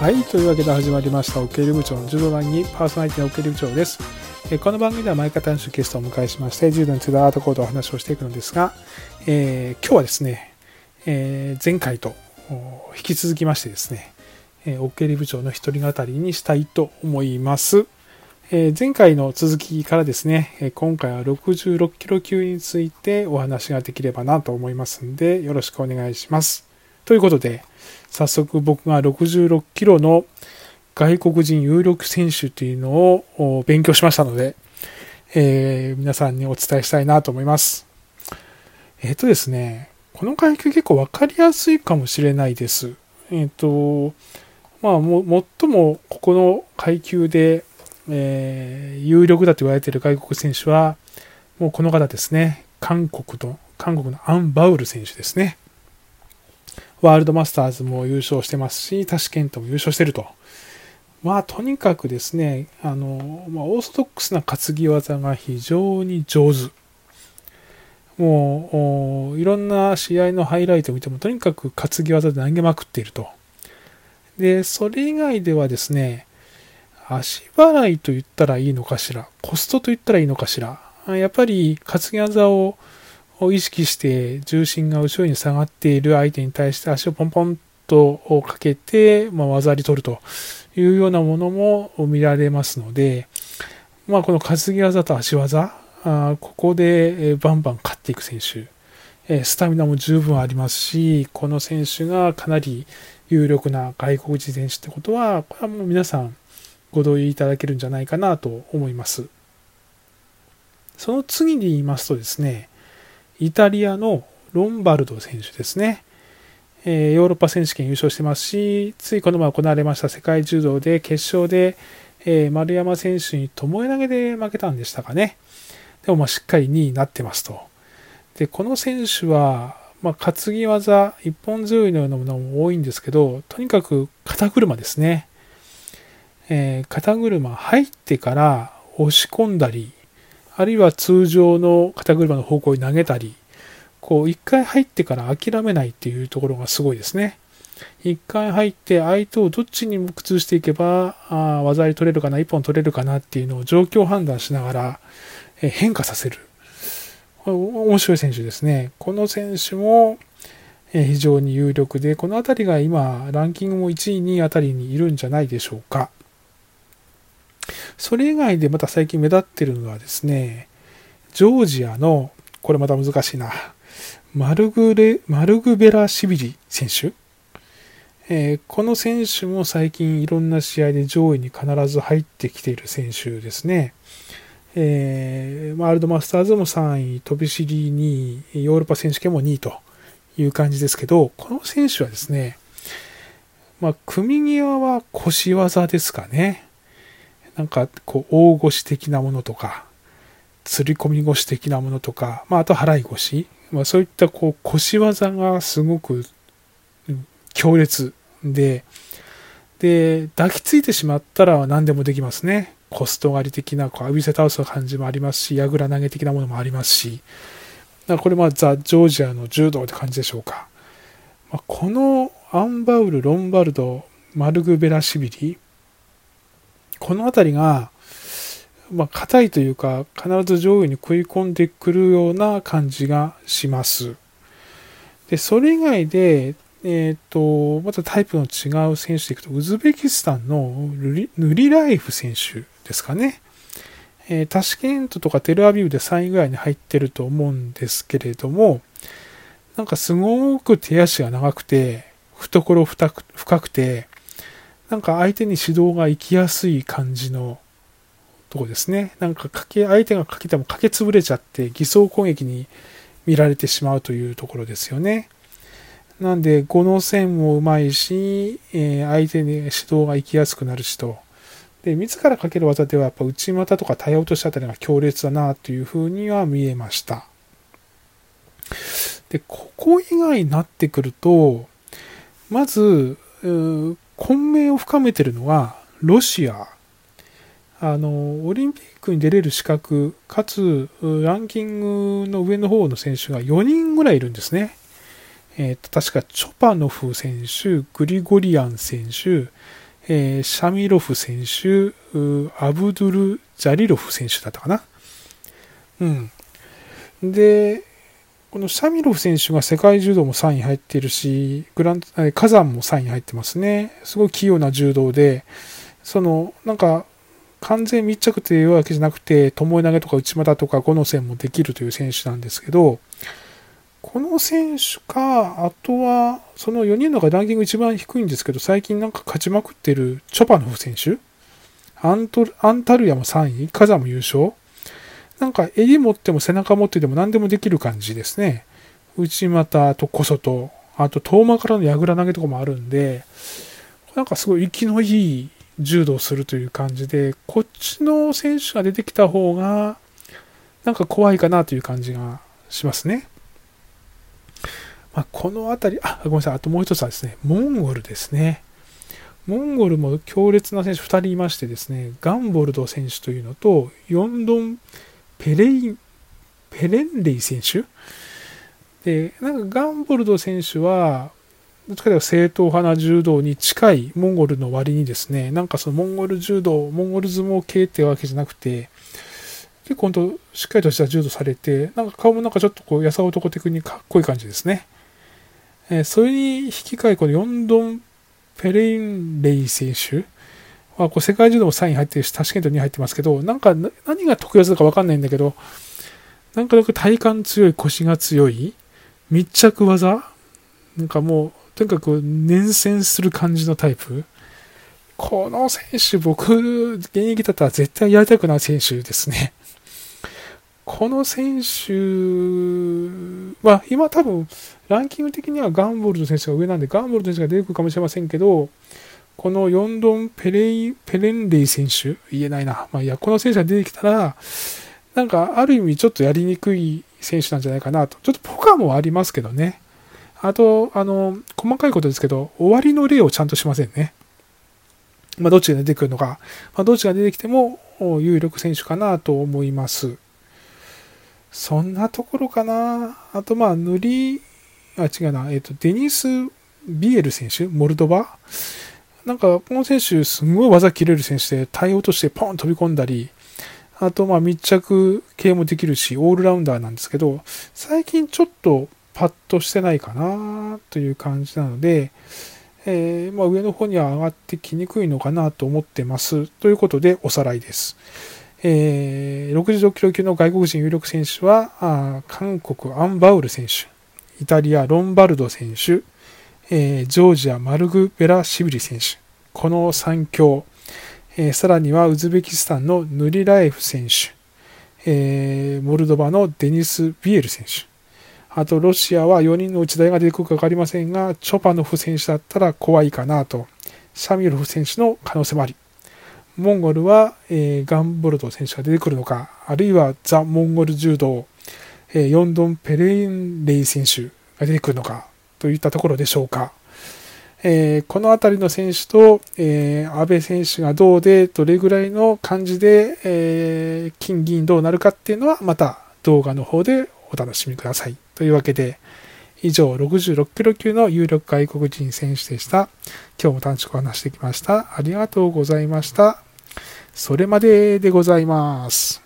はい、というわけで始まりました、オケル部長の柔道団にパーソナリティのオケル部長です。えこの番組では毎回単種ゲストをお迎えしまして、柔道についてアートコードをお話をしていくのですが、えー今日はですね、えー前回と引き続きましてですね、えーオケル部長の一人語りにしたいと思います。え前回の続きからですね、え今回は66キロ級についてお話ができればなと思いますんで、よろしくお願いします。ということで、早速僕が66キロの外国人有力選手というのを勉強しましたので、えー皆さんにお伝えしたいなと思います。えっ、とですね、この階級結構わかりやすいかもしれないです。えっ、と、まあ、も、最もここの階級で、えー有力だと言われている外国選手は、もうこの方ですね。韓国の、韓国のアン・バウル選手ですね。ワールドマスターズも優勝してますし、タシケントも優勝してると。まあ、とにかくですね、あの、まあ、オーソドックスな担ぎ技が非常に上手。もう、いろんな試合のハイライトを見ても、とにかく担ぎ技で投げまくっていると。で、それ以外ではですね、足払いと言ったらいいのかしら、コストと言ったらいいのかしら、やっぱり担ぎ技をを意識して重心が後ろに下がっている相手に対して足をポンポンとかけて、まあ、技あり取るというようなものも見られますので、まあ、この担ぎ技と足技、あここでバンバン勝っていく選手、えスタミナも十分ありますし、この選手がかなり有力な外国人選手ってことは、これはもう皆さんご同意いただけるんじゃないかなと思います。その次に言いますとですね、イタリアのロンバルド選手ですね。えヨーロッパ選手権優勝してますし、ついこの前行われました世界柔道で決勝で、え丸山選手に巴投げで負けたんでしたかね。でもまあしっかり2位になってますと。で、この選手は、まあ、担ぎ技、一本強いのようなものも多いんですけど、とにかく肩車ですね。えー肩車入ってから押し込んだり、あるいは通常の肩車の方向に投げたり、こう一回入ってから諦めないっていうところがすごいですね。一回入って相手をどっちに崩していけば、あ技あり取れるかな、一本取れるかなっていうのを状況判断しながらえ変化させる。面白い選手ですね。この選手もえ非常に有力で、この辺りが今、ランキングも1位、2位あたりにいるんじゃないでしょうか。それ以外でまた最近目立ってるのはですね、ジョージアの、これまた難しいな、マルグレ、マルグベラシビリ選手、えーこの選手も最近いろんな試合で上位に必ず入ってきている選手ですね。えーワールドマスターズも3位、飛び知り2位、ヨーロッパ選手権も2位という感じですけど、この選手はですね、まあ、組み際は腰技ですかね。なんか、こう、大腰的なものとか、釣り込み腰的なものとか、まあ、あと払い腰。まあ、そういった、こう、腰技がすごく強烈で、で、抱きついてしまったら何でもできますね。コスト狩り的な、こう、浴びせ倒す感じもありますし、矢倉投げ的なものもありますし、だからこれまあザ・ジョージアの柔道って感じでしょうか。まあ、このアンバウル、ロンバルド、マルグベラシビリ、この辺りが、まあ、硬いというか、必ず上位に食い込んでくるような感じがします。で、それ以外で、えっ、と、またタイプの違う選手でいくと、ウズベキスタンのルリヌリラエフ選手ですかね。えータシケントとかテルアビブで3位ぐらいに入ってると思うんですけれども、なんかすごく手足が長くて、懐深くて、なんか相手に指導が行きやすい感じのとこですね。なんかかけ、相手がかけてもかけ潰れちゃって偽装攻撃に見られてしまうというところですよね。なんで、5の線もうまいし、えー相手に指導が行きやすくなるしと。で、自らかける技ではやっぱ内股とか体落としあたりが強烈だなというふうには見えました。で、ここ以外になってくると、まず、混迷を深めてるのは、ロシア。あの、オリンピックに出れる資格、かつ、ランキングの上の方の選手が4人ぐらいいるんですね。えっ、と、確か、チョパノフ選手、グリゴリアン選手、えー、シャミロフ選手、アブドゥル・ジャリロフ選手だったかな。うん。で、このシャミロフ選手が世界柔道も3位入っているし、グラン火山も3位入ってますね。すごい器用な柔道で、その、なんか、完全密着というわけじゃなくて、巴投げとか内股とか5の線もできるという選手なんですけど、この選手か、あとは、その4人の中ランキング一番低いんですけど、最近なんか勝ちまくってるチョパノフ選手アントアンタルヤも3位、カザも優勝なんか襟持っても背中持ってても何でもできる感じですね。内股と小外、あと遠間からの櫓投げとかもあるんで、なんかすごい息のいい柔道するという感じで、こっちの選手が出てきた方が、なんか怖いかなという感じがしますね。まあ、この辺り、あ、ごめんなさい、あともう一つはですね、モンゴルですね。モンゴルも強烈な選手2人いましてですね、ガンボルド選手というのと、ヨンドン・ペレイン、ペレンレイ選手？で、なんかガンボルド選手は、どっちかというと正統派な柔道に近いモンゴルの割にですね、なんかそのモンゴル柔道、モンゴル相撲系ってわけじゃなくて、結構本当しっかりとした柔道されて、なんか顔もなんかちょっとこう、やさ男的にかっこいい感じですね。えー、それに引き換え、このヨンドン・ペレインレイ選手は、こう世界柔道も3位入ってるし、タシケント2位入ってますけど、なんか何が得意技だかわかんないんだけど、なんか体幹強い、腰が強い、密着技なんかもう、とにかく粘戦する感じのタイプ。この選手、僕、現役だったら絶対やりたくない選手ですね。この選手は、今多分、ランキング的にはガンボールド選手が上なんで、ガンボールド選手が出てくるかもしれませんけど、このヨンドン・ペレイ、ペレンレイ選手、言えないな。まあいや、この選手が出てきたら、なんか、ある意味ちょっとやりにくい選手なんじゃないかなと。ちょっとポカもありますけどね。あと、あの、細かいことですけど、終わりの例をちゃんとしませんね。まあ、どっちが出てくるのか、まあ、どっちが出てきても有力選手かなと思います。そんなところかな。あと、まあ、塗り、あ、違うな、えっ、ー、と、デニス・ビエル選手、モルドバ？なんか、この選手、すごい技切れる選手で、対応としてポン飛び込んだり、あと、まあ、密着系もできるし、オールラウンダーなんですけど、最近ちょっと、パッとしてないかなという感じなので、えー、まあ、上の方には上がってきにくいのかなと思ってます。ということでおさらいです。えー、66キロ級の外国人有力選手は、あ韓国アンバウル選手、イタリアロンバルド選手、えー、ジョージアマルグベラシビリ選手、この3強、えー、さらにはウズベキスタンのヌリラエフ選手、えー、モルドバのデニス・ビエル選手、あと、ロシアは4人のうち誰が出てくるか分かりませんが、チョパノフ選手だったら怖いかなと。シャミロフ選手の可能性もあり。モンゴルは、えー、ガンボルド選手が出てくるのか、あるいはザ・モンゴル柔道、えー、ヨンドン・ペレインレイ選手が出てくるのか、といったところでしょうか。えー、この辺りの選手と、えー、安倍選手がどうで、どれぐらいの感じで、えー、金銀どうなるかっていうのは、また動画の方でお楽しみください。というわけで、以上66キロ級の有力外国人選手でした。今日も短縮を話してきました。ありがとうございました。それまででございます。